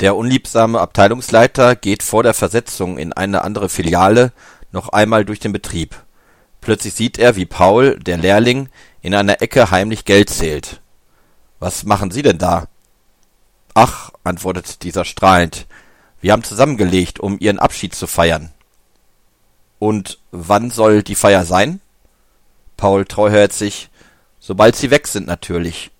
Der unliebsame Abteilungsleiter geht vor der Versetzung in eine andere Filiale noch einmal durch den Betrieb. Plötzlich sieht er, wie Paul, der Lehrling, in einer Ecke heimlich Geld zählt. Was machen Sie denn da? Ach, antwortet dieser strahlend, wir haben zusammengelegt, um Ihren Abschied zu feiern. Und wann soll die Feier sein? Paul treuherzig, sobald Sie weg sind natürlich.